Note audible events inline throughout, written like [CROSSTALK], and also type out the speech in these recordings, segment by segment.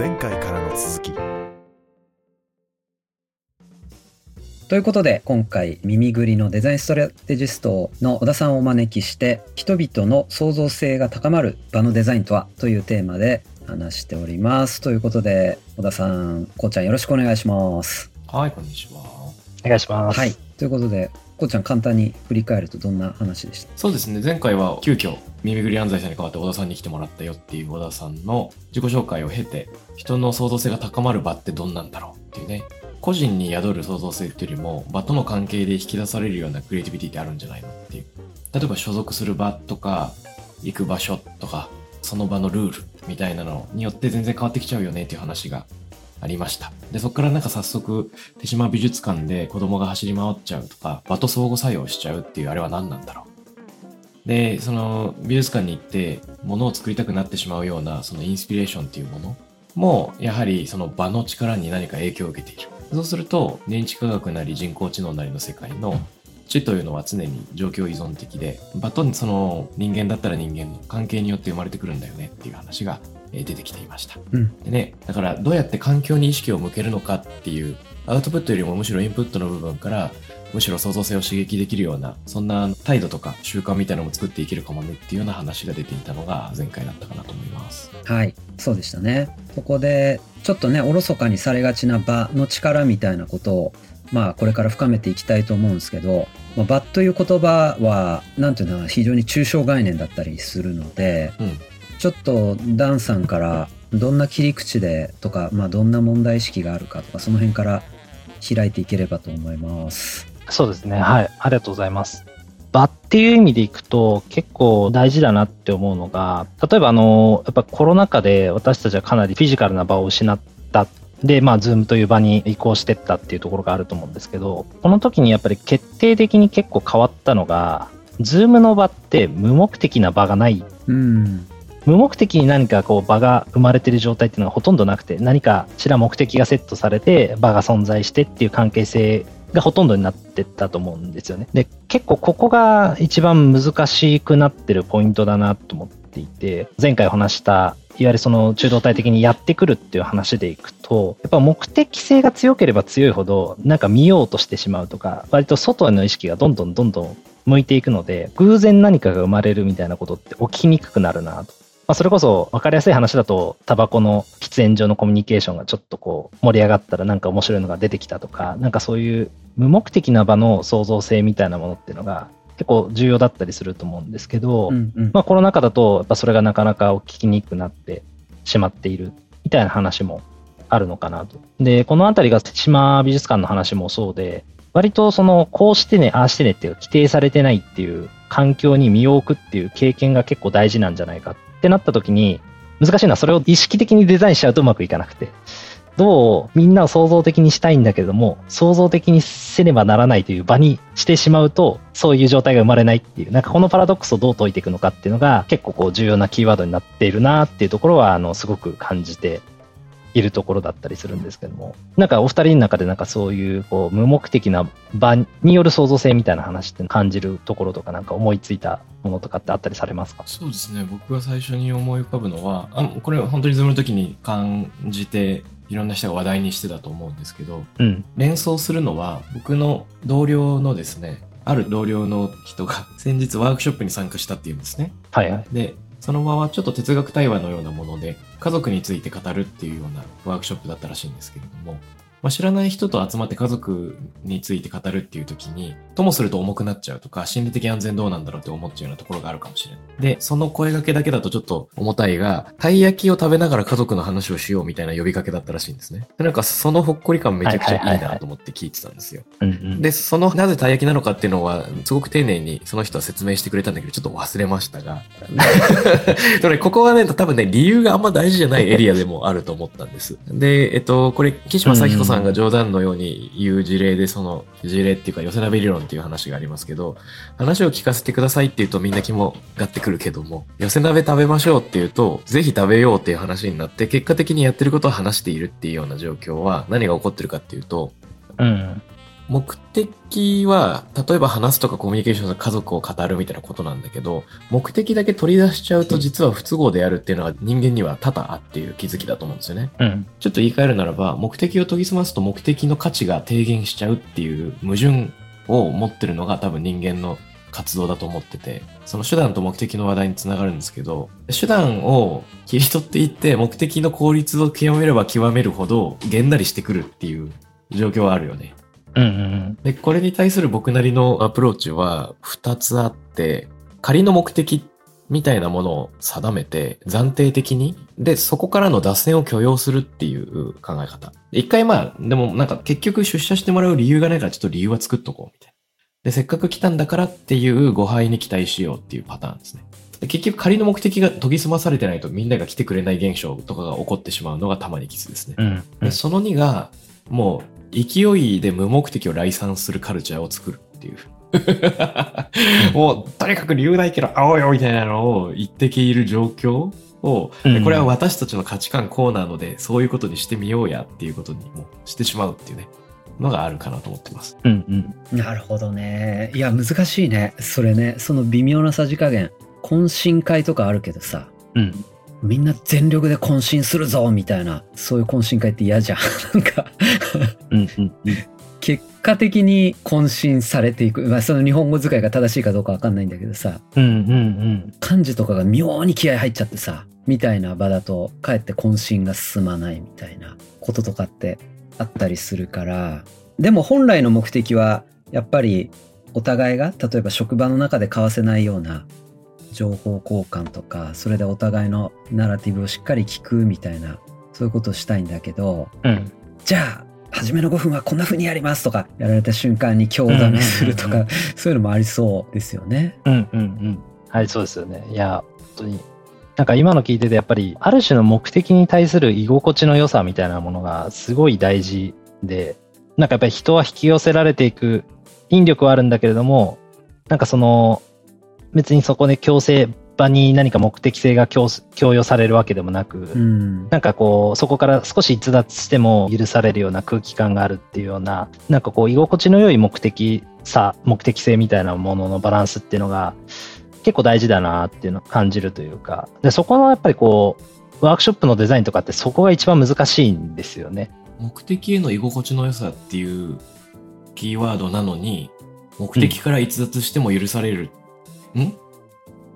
前回からの続きということで今回耳ぐりのデザインストラテジストの小田さんをお招きして人々の創造性が高まる場のデザインとはというテーマで話しておりますということで小田さんこうちゃんよろしくお願いしますはい、こんにちは。お願いします。はいということでこうちゃん簡単に振り返るとどんな話でした？そうですね、前回は急遽、耳ぐり安西さんに代わって小田さんに来てもらったよっていう小田さんの自己紹介を経て、人の創造性が高まる場ってどんなんだろうっていうね、個人に宿る創造性っていうよりも、場との関係で引き出されるようなクリエイティビティってあるんじゃないのっていう。例えば所属する場とか、行く場所とか、その場のルールみたいなのによって全然変わってきちゃうよねっていう話がありました。で、そこからなんか早速、手島美術館で子供が走り回っちゃうとか、場と相互作用しちゃうっていうあれは何なんだろう。で、その美術館に行って物を作りたくなってしまうようなそのインスピレーションっていうものも、やはりその場の力に何か影響を受けている。そうすると、認知科学なり人工知能なりの世界の知というのは常に状況依存的で、場とその人間だったら人間の関係によって生まれてくるんだよねっていう話がえー出てきていました。うんでね、だからどうやって環境に意識を向けるのかっていう、アウトプットよりもむしろインプットの部分から、むしろ創造性を刺激できるような、そんな態度とか習慣みたいなのも作っていけるかもねっていうような話が出ていたのが前回だったかなと思います。はいそうでしたねここでちょっとねおろそかにされがちな場の力みたいなことをまあこれから深めていきたいと思うんですけど、まあ、場という言葉はなんていうのかな非常に抽象概念だったりするのでうん。ちょっとダンさんからどんな切り口でとか、まあ、どんな問題意識があるかとかその辺から開いていければと思います。そうですね。はい。ありがとうございます。場っていう意味でいくと結構大事だなって思うのが、例えばあの、やっぱコロナ禍で私たちはかなりフィジカルな場を失った。で、まあ、ズームという場に移行してったっていうところがあると思うんですけど、この時にやっぱり決定的に結構変わったのが、ズームの場って無目的な場がないうん、無目的に何かこう場が生まれてる状態っていうのがほとんどなくて何かしら目的がセットされて場が存在してっていう関係性がほとんどになってったと思うんですよね。で結構ここが一番難しくなってるポイントだなと思っていて前回お話したいわゆるその中道体的にやってくるっていう話でいくとやっぱ目的性が強ければ強いほどなんか見ようとしてしまうとか割と外への意識がどんどんどんどん向いていくので偶然何かが生まれるみたいなことって起きにくくなるなと。まあ、それこそ分かりやすい話だとタバコの喫煙所のコミュニケーションがちょっとこう盛り上がったらなんか面白いのが出てきたとかなんかそういう無目的な場の創造性みたいなものっていうのが結構重要だったりすると思うんですけど、うんうんまあ、コロナ禍だとやっぱそれがなかなか起きにくくなってしまっているみたいな話もあるのかなと。でこの辺りが島美術館の話もそうで割とそのこうしてねああしてねっていう規定されてないっていう環境に身を置くっていう経験が結構大事なんじゃないかっってなった時に難しいのはそれを意識的にデザインしちゃうとうまくいかなくて。どうみんなを創造的にしたいんだけども創造的にせねばならないという場にしてしまうとそういう状態が生まれないっていう。なんかこのパラドックスをどう解いていくのかっていうのが結構こう重要なキーワードになっているなっていうところはあのすごく感じているところだったりするんですけども。なんかお二人の中でなんかそういうこう無目的な場による創造性みたいな話って感じるところとかなんか思いついたものとかってあったりされますか？そうですね。僕が最初に思い浮かぶのは、あこれは本当にズームの時に感じて、いろんな人が話題にしてたと思うんですけど、うん。連想するのは僕の同僚のですねある同僚の人が先日ワークショップに参加したっていうんですね。はいはい。でその場はちょっと哲学対話のようなもので家族について語るっていうようなワークショップだったらしいんですけれども、まあ、知らない人と集まって家族について語るっていう時にともすると重くなっちゃうとか心理的安全どうなんだろうって思っちゃうようなところがあるかもしれないでその声掛けだけだとちょっと重たいがたい焼きを食べながら家族の話をしようみたいな呼びかけだったらしいんですねでなんかそのほっこり感めちゃくちゃいいなと思って聞いてたんですよで、その、なぜたい焼きなのかっていうのは、すごく丁寧にその人は説明してくれたんだけど、ちょっと忘れましたが。だからここはね、多分ね、理由があんま大事じゃないエリアでもあると思ったんです。で、えっと、これ、岸間咲子さんが冗談のように言う事例で、その、事例っていうか、寄せ鍋理論っていう話がありますけど、話を聞かせてくださいって言うとみんな肝がってくるけども、寄せ鍋食べましょうって言うと、ぜひ食べようっていう話になって、結果的にやってることを話しているっていうような状況は、何が起こってるかっていうと、うん。目的は、例えば話すとかコミュニケーションの家族を語るみたいなことなんだけど、目的だけ取り出しちゃうと実は不都合であるっていうのは人間には多々あっていう気づきだと思うんですよね。うん。ちょっと言い換えるならば、目的を研ぎ澄ますと目的の価値が低減しちゃうっていう矛盾を持ってるのが多分人間の活動だと思ってて、その手段と目的の話題につながるんですけど、手段を切り取っていって目的の効率を極めれば極めるほどげんなりしてくるっていう状況はあるよね。うんうんで、これに対する僕なりのアプローチは2つあって、仮の目的みたいなものを定めて、暫定的に、で、そこからの脱線を許容するっていう考え方。で一回まあ、でもなんか結局出社してもらう理由がないからちょっと理由は作っとこうみたいな。で、せっかく来たんだからっていう誤配に期待しようっていうパターンですね。で結局仮の目的が研ぎ澄まされてないとみんなが来てくれない現象とかが起こってしまうのがたまにきつですね。うん。うんで、その2が、もう、勢いで無目的を来賛するカルチャーを作るっていう。[LAUGHS] もう、とにかく理由ないけど、会おうよみたいなのを言ってきいる状況を、うんでこれは私たちの価値観こうなので、そういうことにしてみようやっていうことにもしてしまうっていうね、のがあるかなと思ってます。うんうん。なるほどね。いや、難しいね。それね、その微妙なさじ加減。懇親会とかあるけどさ、うん。みんな全力で懇親するぞみたいな、そういう懇親会って嫌じゃん。[LAUGHS] なんか、うんうんうん。結果的に懇親されていく。まあ、その日本語使いが正しいかどうかわかんないんだけどさ、うんうんうん。漢字とかが妙に気合入っちゃってさ、みたいな場だと、かえって懇親が進まないみたいなこととかってあったりするから、でも本来の目的は、やっぱりお互いが、例えば職場の中で交わせないような情報交換とか、それでお互いのナラティブをしっかり聞くみたいな、そういうことをしたいんだけど、うん。じゃあ、初めの5分はこんな風にやりますとか、やられた瞬間に強ダメするとか、そういうのもありそうですよね。うんうんうん。はい、そうですよね。いや、本当に。なんか今の聞いてて、やっぱり、ある種の目的に対する居心地の良さみたいなものがすごい大事で、なんかやっぱり人は引き寄せられていく引力はあるんだけれども、なんかその、別にそこで強制場に何か目的性が強強要されるわけでもなく、うん。なんかこう、そこから少し逸脱しても許されるような空気感があるっていうような、なんかこう、居心地の良い目的さ、目的性みたいなもののバランスっていうのが、結構大事だなっていうのを感じるというか、で、そこのやっぱりこう、ワークショップのデザインとかってそこが一番難しいんですよね。目的への居心地の良さっていうキーワードなのに、目的から逸脱しても許される。ん？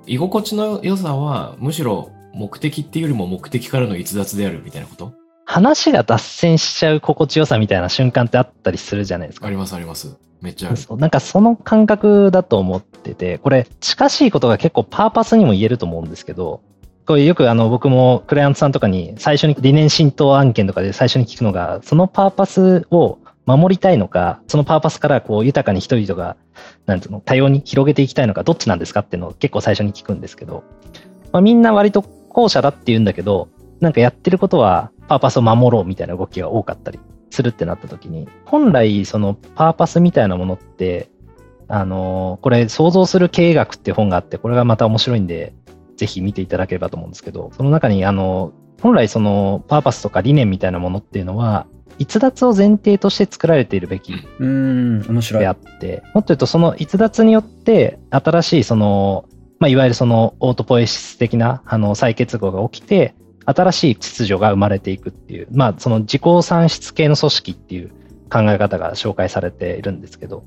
居心地の良さは、むしろ目的っていうよりも目的からの逸脱であるみたいなこと？話が脱線しちゃう心地よさみたいな瞬間ってあったりするじゃないですかあ。りますあります。めっちゃある。なんかその感覚だと思ってて、これ近しいことが結構パーパスにも言えると思うんですけど、これよくあの僕もクライアントさんとかに最初に理念浸透案件とかで最初に聞くのが、そのパーパスを守りたいのか、そのパーパスからこう豊かに人々が、なんうの、多様に広げていきたいのか、どっちなんですかっていうのを結構最初に聞くんですけど、まあ、みんな割と後者だって言うんだけど、なんかやってることはパーパスを守ろうみたいな動きが多かったりするってなった時に、本来そのパーパスみたいなものって、あのこれ想像する経営学って本があって、これがまた面白いんで、ぜひ見ていただければと思うんですけど、その中にあの、本来そのパーパスとか理念みたいなものっていうのは、逸脱を前提として作られているべきうん、面白いであ。って、もっと言うとその逸脱によって新しいその、まあ、いわゆるそのオートポエシス的なあの再結合が起きて、新しい秩序が生まれていくっていう、まあその自己算出系の組織っていう考え方が紹介されているんですけど、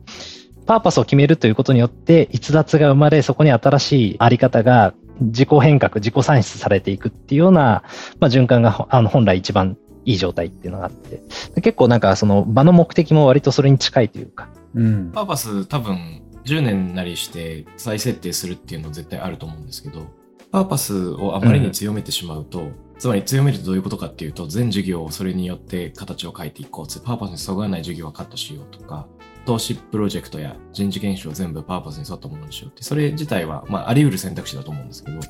パーパスを決めるということによって逸脱が生まれ、そこに新しいあり方が自己変革、自己算出されていくっていうような、まあ、循環があの本来一番いい状態っていうのがあって、で結構なんかその場の目的も割とそれに近いというか、うん。パーパス多分10年なりして再設定するっていうの絶対あると思うんですけど、パーパスをあまりに強めてしまうと、つまり強めるとどういうことかっていうと、全事業をそれによって形を変えていこう。つパーパスにそぐわない事業はカットしようとか、投資プロジェクトや人事研修を全部パーパスに沿ったものにしようって、それ自体は、まあ、あり得る選択肢だと思うんですけど、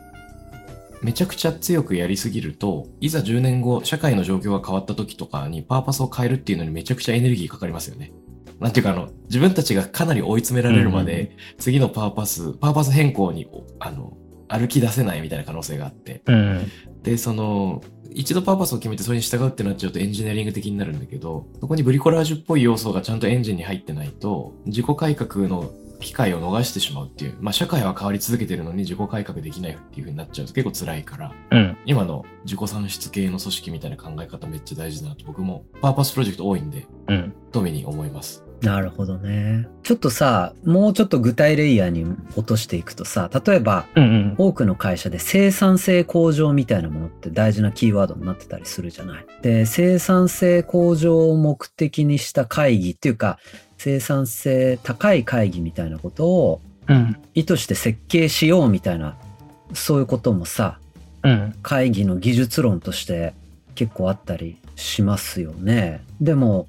めちゃくちゃ強くやりすぎると、いざ10年後、社会の状況が変わった時とかにパーパスを変えるっていうのにめちゃくちゃエネルギーかかりますよね。なんていうかあの、自分たちがかなり追い詰められるまで、次のパーパス、パーパス変更に、あの、歩き出せないみたいな可能性があって。うん。で、その、一度パーパスを決めてそれに従うってなっちゃうとエンジニアリング的になるんだけど、そこにブリコラージュっぽい要素がちゃんとエンジンに入ってないと、自己改革の機会を逃してしまうっていう。まあ社会は変わり続けてるのに自己改革できないっていう風になっちゃうと結構辛いから、うん。今の自己算出系の組織みたいな考え方めっちゃ大事だなと僕もパーパスプロジェクト多いんで、うん。富に思います。なるほどね。ちょっとさ、もうちょっと具体レイヤーに落としていくとさ、例えば、うんうん。多くの会社で生産性向上みたいなものって大事なキーワードになってたりするじゃない。で、生産性向上を目的にした会議っていうか、生産性高い会議みたいなことをうん。意図して設計しようみたいな、そういうこともさ、うん。会議の技術論として結構あったりしますよね。でも、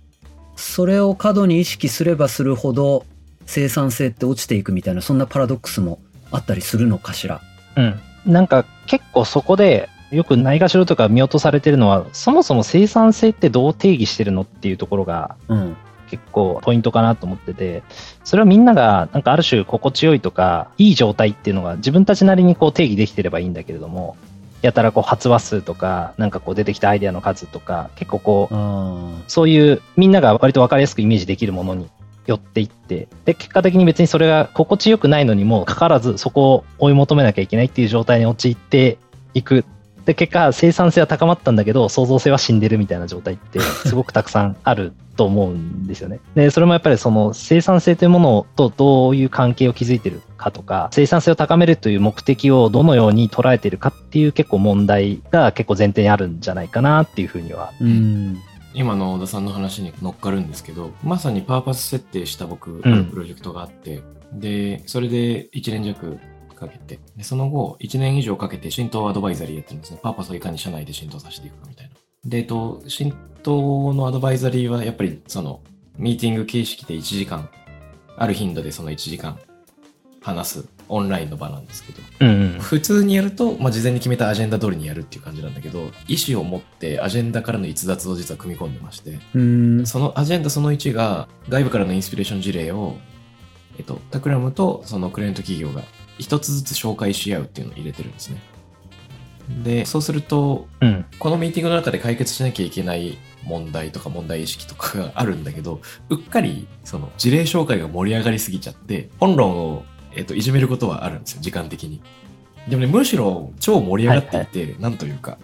それを過度に意識すればするほど生産性って落ちていくみたいな、そんなパラドックスもあったりするのかしら？うん。なんか結構そこでよくないがしろとか見落とされてるのは、そもそも生産性ってどう定義してるのっていうところがうん。結構ポイントかなと思ってて、それはみんながなんかある種心地よいとか、いい状態っていうのが自分たちなりにこう定義できてればいいんだけれども、やたらこう発話数とか、なんかこう出てきたアイデアの数とか、結構こう、あそういうみんなが割と分かりやすくイメージできるものに寄っていって、で、結果的に別にそれが心地よくないのにもかかわらずそこを追い求めなきゃいけないっていう状態に陥っていく。で、結果生産性は高まったんだけど創造性は死んでるみたいな状態ってすごくたくさんあると思うんですよね。で、それもやっぱりその生産性というものとどういう関係を築いてるかとか、生産性を高めるという目的をどのように捉えているかっていう結構問題が結構前提にあるんじゃないかなっていうふうにはーうん。今の小田さんの話に乗っかるんですけど、まさにパーパス設定した僕、んあるプロジェクトがあって、で、それで1年弱かけて、でその後、1年以上かけて浸透アドバイザリーやってるんですね。パーパスをいかに社内で浸透させていくかみたいな。で、えっと、浸透のアドバイザリーはやっぱりその、ミーティング形式で1時間、ある頻度でその1時間話すオンラインの場なんですけど、うんうん普通にやると、まあ、事前に決めたアジェンダ通りにやるっていう感じなんだけど、意思を持ってアジェンダからの逸脱を実は組み込んでまして、うん。そのアジェンダその1が外部からのインスピレーション事例を、えっと、タクラムとそのクライアント企業が一つずつ紹介し合うっていうのを入れてるんですね。で、そうすると、うんこのミーティングの中で解決しなきゃいけない問題とか問題意識とかがあるんだけど、[LAUGHS] うっかりその事例紹介が盛り上がりすぎちゃって、本論を、えっと、いじめることはあるんですよ、時間的に。でもね、むしろ超盛り上がっていて、なんというか、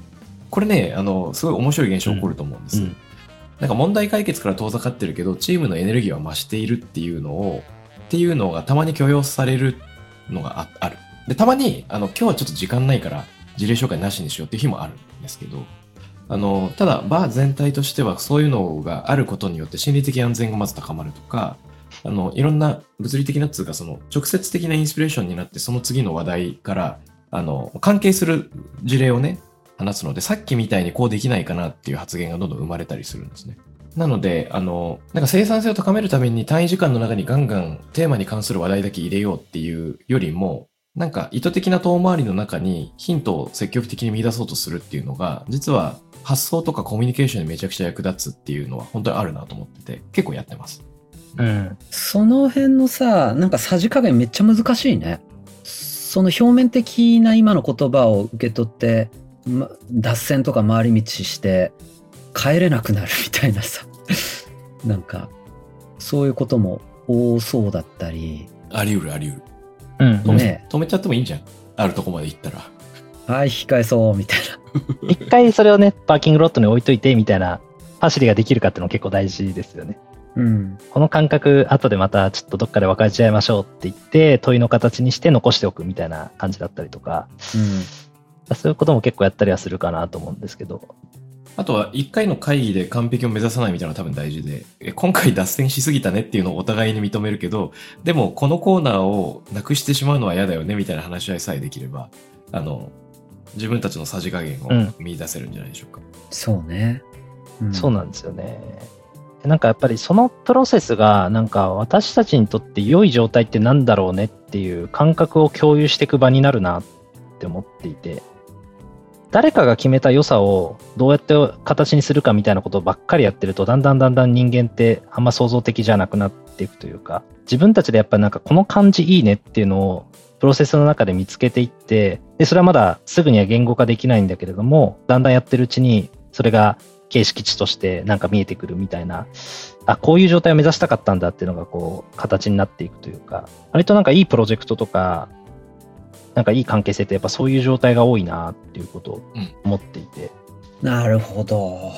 これね、あの、すごい面白い現象起こると思うんです。うんなんか問題解決から遠ざかってるけど、チームのエネルギーは増しているっていうのを、っていうのがたまに許容されるのがあある。で、たまに、あの、今日はちょっと時間ないから、事例紹介なしにしようっていう日もあるんですけど、あの、ただ、バー全体としてはそういうのがあることによって心理的安全がまず高まるとか、あの、いろんな物理的なっつうか、その、直接的なインスピレーションになって、その次の話題から、あの、関係する事例をね、話すので、さっきみたいにこうできないかなっていう発言がどんどん生まれたりするんですね。なので、あの、なんか生産性を高めるために単位時間の中にガンガンテーマに関する話題だけ入れようっていうよりも、なんか意図的な遠回りの中にヒントを積極的に見出そうとするっていうのが、実は発想とかコミュニケーションにめちゃくちゃ役立つっていうのは本当にあるなと思ってて、結構やってます。うんその辺のさ、なんかさじ加減めっちゃ難しいね。その表面的な今の言葉を受け取って、ま、脱線とか回り道して帰れなくなるみたいなさ。[LAUGHS] なんか、そういうことも多そうだったり。あり得るあり得る。うん止め,、ね止めちゃってもいいんじゃん。あるとこまで行ったら。はい、引き返そう、みたいな。一回それをね、パーキングロットに置いといてみたいな走りができるかっていうのも結構大事ですよね。うん。この感覚、後でまたちょっとどっかで分かち合いましょうって言って、問いの形にして残しておくみたいな感じだったりとか、うん。そういうことも結構やったりはするかなと思うんですけど。あとは一回の会議で完璧を目指さないみたいなのが多分大事で、え今回脱線しすぎたねっていうのをお互いに認めるけど、でもこのコーナーをなくしてしまうのは嫌だよねみたいな話し合いさえできれば、あの、自分たちのさじ加減をうん見出せるんじゃないでしょうか。そうね。うんそうなんですよね。なんかやっぱりそのプロセスが、なんか私たちにとって良い状態ってなんだろうねっていう感覚を共有していく場になるなって思っていて、誰かが決めた良さをどうやって形にするかみたいなことばっかりやってると、だんだんだんだん人間ってあんま創造的じゃなくなっていくというか、自分たちでやっぱなんかこの感じいいねっていうのをプロセスの中で見つけていって、で、それはまだすぐには言語化できないんだけれども、だんだんやってるうちに、それが形式値としてなんか見えてくるみたいな、あ、こういう状態を目指したかったんだっていうのがこう、形になっていくというか、割となんかいいプロジェクトとか、なんかいい関係性ってやっぱそういう状態が多いなっていうことを思っていて、なるほど。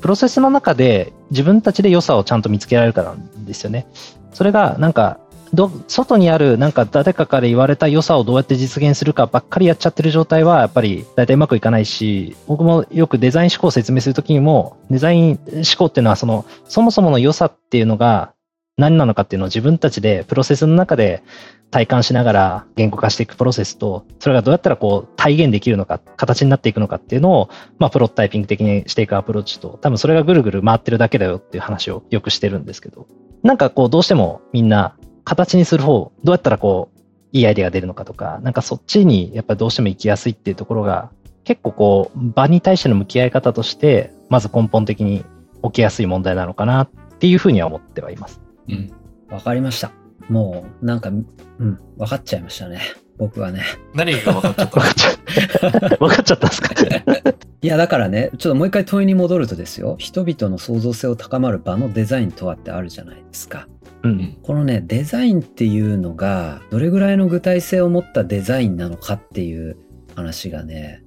プロセスの中で自分たちで良さをちゃんと見つけられるかなんですよね。それがなんかど外にあるなんか誰かから言われた良さをどうやって実現するかばっかりやっちゃってる状態はやっぱり大体うまくいかないし僕もよくデザイン思考を説明するときにもデザイン思考っていうのはそのそもそもの良さっていうのが何なのかっていうのを自分たちでプロセスの中で体感しながら言語化していくプロセスとそれがどうやったらこう体現できるのか形になっていくのかっていうのをまあプロタイピング的にしていくアプローチと多分それがぐるぐる回ってるだけだよっていう話をよくしてるんですけどなんかこうどうしてもみんな形にする方、どうやったらこう、いいアイデアが出るのかとか、なんかそっちにやっぱりどうしても行きやすいっていうところが、結構こう、場に対しての向き合い方として、まず根本的に起きやすい問題なのかなっていうふうには思ってはいます。うん。わかりました。もう、なんか、うん、わかっちゃいましたね。僕はね。何が分かっちゃった分かっちゃった。[LAUGHS] 分かっちゃったんですか？[LAUGHS] いや、だからね、ちょっともう一回問いに戻るとですよ。人々の創造性を高まる場のデザインとはってあるじゃないですか。うん。このね、デザインっていうのが、どれぐらいの具体性を持ったデザインなのかっていう話がね、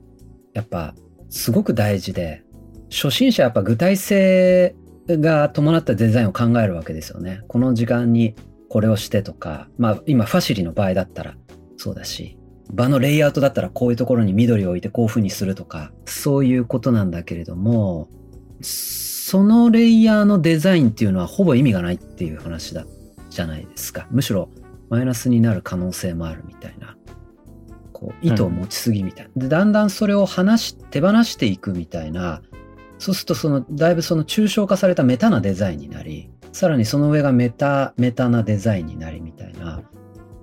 やっぱ、すごく大事で、初心者はやっぱ具体性が伴ったデザインを考えるわけですよね。この時間にこれをしてとか、まあ今ファシリの場合だったらそうだし、場のレイアウトだったらこういうところに緑を置いてこういう風にするとか、そういうことなんだけれども、そのレイヤーのデザインっていうのはほぼ意味がないっていう話だじゃないですか。むしろマイナスになる可能性もあるみたいな。こう、意図を持ちすぎみたいな。で、だんだんそれを離し、手放していくみたいな、そうするとその、だいぶその抽象化されたメタなデザインになり、さらにその上がメタ、メタなデザインになりみたいな、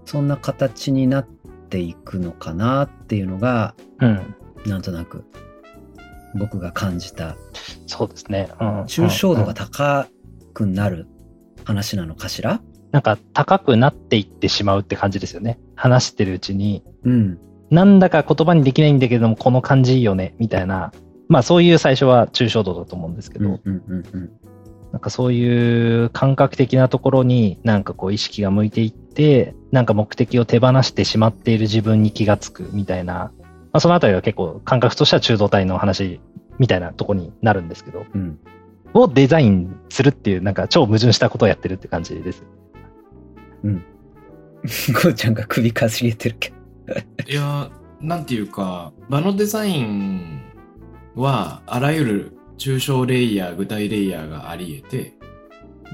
そんな形になっていくのかなっていうのが、うん。なんとなく僕が感じたそうですね。うん。抽象度がうん高くなる話なのかしら？なんか高くなっていってしまうって感じですよね。話してるうちに、うん。なんだか言葉にできないんだけれども、この感じいいよね、みたいな。まあそういう最初は抽象度だと思うんですけど、うんうんうんうん。なんかそういう感覚的なところになんかこう意識が向いていって、なんか目的を手放してしまっている自分に気がつくみたいな、まあそのあたりは結構感覚としては中道体の話みたいなとこになるんですけど、うん。をデザインするっていうなんか超矛盾したことをやってるって感じです。こう [LAUGHS] ちゃんが首かしげてるけど。いやー、なんていうか、場のデザインは、あらゆる抽象レイヤー、具体レイヤーがあり得て、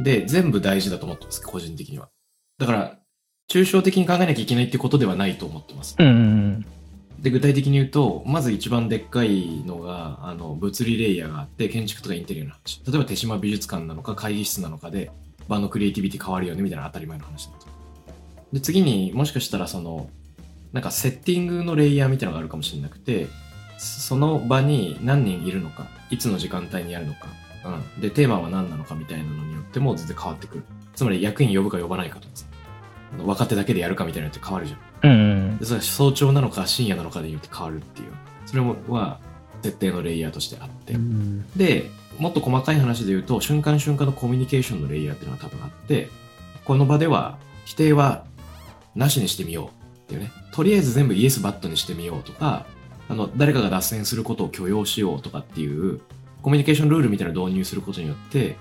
で、全部大事だと思ってます、個人的には。だから、抽象的に考えなきゃいけないってことではないと思ってます。で、具体的に言うと、まず一番でっかいのが、あの、物理レイヤーがあって、建築とかインテリアの話。例えば、手島美術館なのか、会議室なのかで、場のクリエイティビティ変わるよね、みたいな当たり前の話だと。で、次にもしかしたら、その、なんかセッティングのレイヤーみたいなのがあるかもしれなくて、その場に何人いるのか、いつの時間帯にやるのか、うん。で、テーマは何なのかみたいなのによっても全然変わってくる。つまり、役員呼ぶか呼ばないかとかさ、若手だけでやるかみたいなのって変わるじゃん。うんでそれは早朝なのか深夜なのかでよって変わるっていうそれもは設定のレイヤーとしてあって、うん。でもっと細かい話で言うと瞬間瞬間のコミュニケーションのレイヤーっていうのが多分あってこの場では否定はなしにしてみようっていうねとりあえず全部イエスバットにしてみようとかあの誰かが脱線することを許容しようとかっていうコミュニケーションルールみたいなのを導入することによって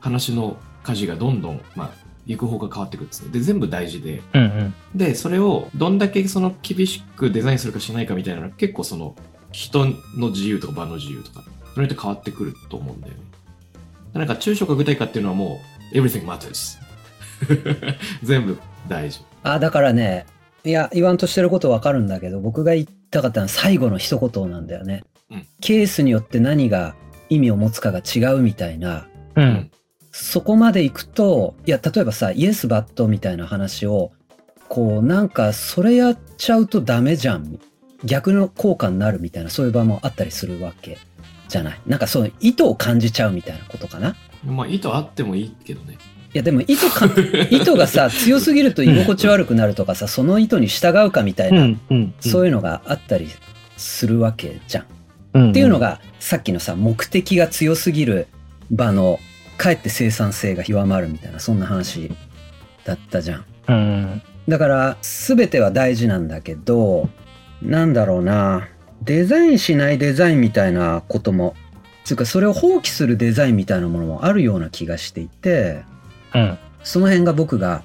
話の舵がどんどん、まあ、行く方が変わってくるんですねで全部大事でうんうん。で、それをどんだけその厳しくデザインするかしないかみたいなのは結構その人の自由とか場の自由とか、それによって変わってくると思うんだよね。なんか抽象か具体かっていうのはもう everything matters。[LAUGHS] 全部大事。あ、だからね、いや、言わんとしてることわかるんだけど、僕が言いたかったのは最後の一言なんだよね。うんケースによって何が意味を持つかが違うみたいな、うん。そこまで行くと、いや、例えばさ、イエスバットみたいな話を、こう、なんか、それやっちゃうとダメじゃん。逆の効果になるみたいな、そういう場もあったりするわけじゃない。なんか、その意図を感じちゃうみたいなことかな。まあ意図あってもいいけどね。やでも糸か [LAUGHS] 糸がさ強すぎると居心地悪くなるとかさその糸に従うかみたいな、うんうんそういうのがあったりするわけじゃん。うんっていうのがさっきのさ目的が強すぎる場のかえって生産性が弱まるみたいなそんな話だったじゃん。うんだから全ては大事なんだけどなんだろうなデザインしないデザインみたいなこともつうかそれを放棄するデザインみたいなものもあるような気がしていてうんその辺が僕が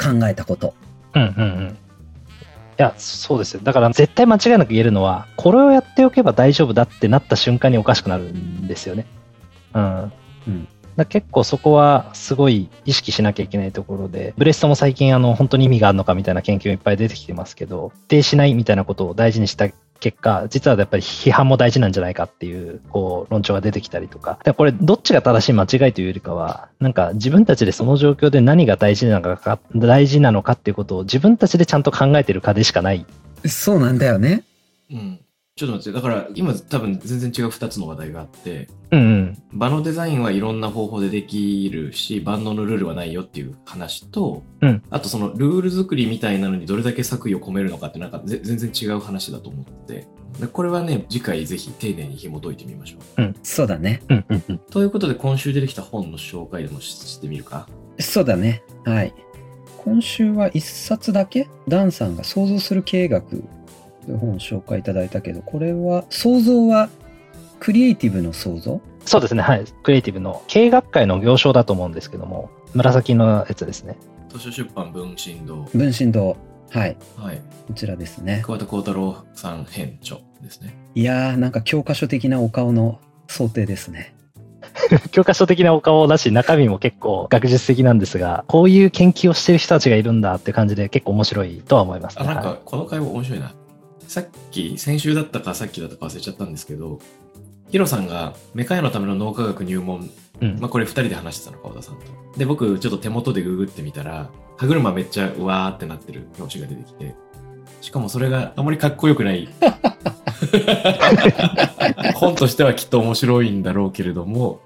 考えたこと。うんうんうんいや、そうですよ。だから絶対間違いなく言えるのは、これをやっておけば大丈夫だってなった瞬間におかしくなるんですよね。うん。うんだ結構そこはすごい意識しなきゃいけないところで、ブレストも最近あの本当に意味があるのかみたいな研究もいっぱい出てきてますけど、否定しないみたいなことを大事にした結果、実はやっぱり批判も大事なんじゃないかっていう、こう、論調が出てきたりとか。でこれ、どっちが正しい間違いというよりかは、なんか自分たちでその状況で何が大事なのか、大事なのかっていうことを自分たちでちゃんと考えてるかでしかない。そうなんだよね。うん。ちょっと待って、だから今多分全然違う2つの話題があって、うんうん。場のデザインはいろんな方法でできるし、万能のルールはないよっていう話と、うんあとそのルール作りみたいなのにどれだけ作為を込めるのかってなんかぜ全然違う話だと思って、でこれはね、次回ぜひ丁寧に紐解いてみましょう。そうだね。うんうんうん。ということで今週出てきた本の紹介でもししてみるか？そうだね。はい。今週は一冊だけ？ダンさんが想像する経営学という本を紹介いただいたけど、これは想像はクリエイティブの想像？そうですね。はい。クリエイティブの経営学会の行章だと思うんですけども、紫のやつですね。図書出版文振堂。分身堂。はい。はい。こちらですね。桑田幸太郎さん編著ですね。いやー、なんか教科書的なお顔の想定ですね。[LAUGHS] 教科書的なお顔だし、中身も結構学術的なんですが、こういう研究をしてる人たちがいるんだって感じで結構面白いとは思いますあ、ね。なんはいかこの会話面白いな。さっき、先週だったかさっきだったか忘れちゃったんですけど、ヒロさんがメカ屋のための脳科学入門、うんまあこれ二人で話してたの、川田さんと。で、僕ちょっと手元でググってみたら、歯車めっちゃうわーってなってる表紙が出てきて、しかもそれがあまりかっこよくない。[LAUGHS] 本としてはきっと面白いんだろうけれども、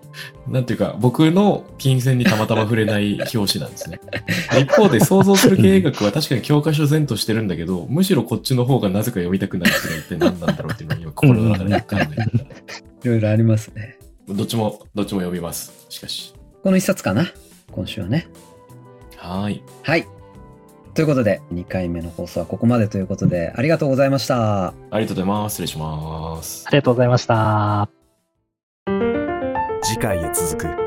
なんていうか、僕の金銭にたまたま触れない表紙なんですね。[LAUGHS] 一方で想像する経営学は確かに教科書前としてるんだけど、むしろこっちの方がなぜか読みたくなるっていうのは一体何なんだろうっていうのを今心の中で考えてた。いろいろありますね。[LAUGHS] どっちも、どっちも読みます。しかし。この一冊かな？今週はね。はーい。はい。ということで、2回目の放送はここまでということで、ありがとうございました。ありがとうございます。失礼しますあ。りがとうございました。次回へ続く。